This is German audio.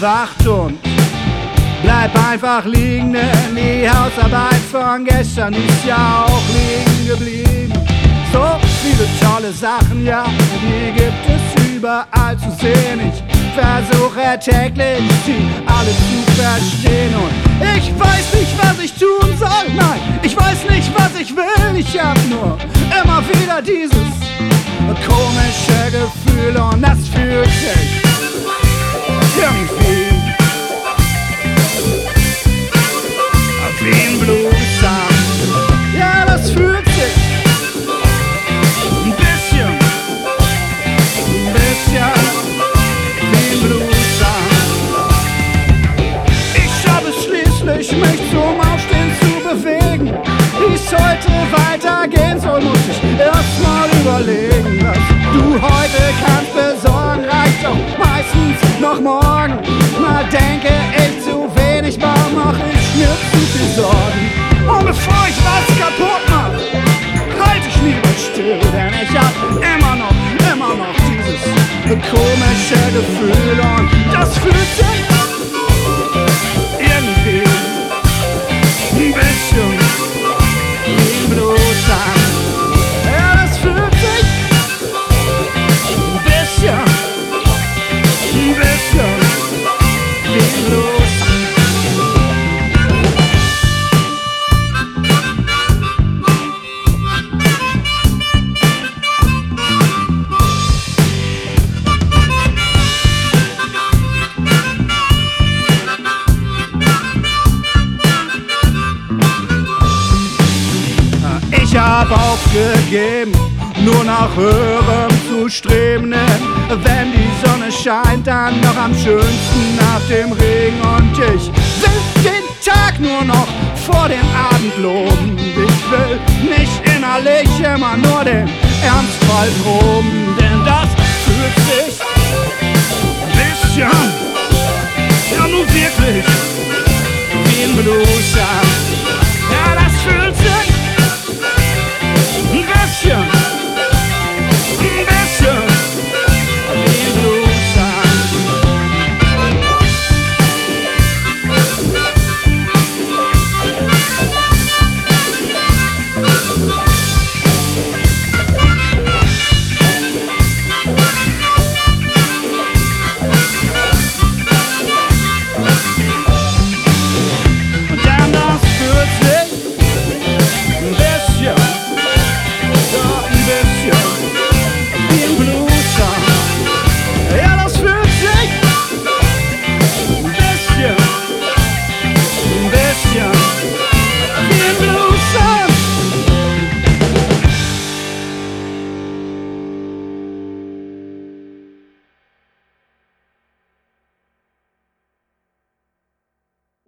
lacht und bleib einfach liegen, denn die Hausarbeit von gestern ist ja auch liegen geblieben. So viele tolle Sachen, ja, die gibt es überall zu sehen. Ich versuche täglich, sie alle zu verstehen und ich weiß nicht, was ich tun soll. Nein, ich weiß nicht, was ich will. Ich hab nur immer wieder dieses komische Gefühl und das fühlt heute weitergehen soll, muss ich erst mal überlegen, was du heute kannst besorgen. Reicht doch meistens noch morgen. Mal denke ich zu wenig, mal mach ich mir zu viel Sorgen. Und bevor ich was kaputt mach, halt ich lieber still, denn ich hab immer noch, immer noch dieses komische Gefühl und das fühlt sich hab aufgegeben, nur nach höherem zu streben. Wenn die Sonne scheint, dann noch am schönsten nach dem Regen. Und ich will den Tag nur noch vor dem Abend loben. Ich will nicht innerlich immer nur den Ernstfall proben,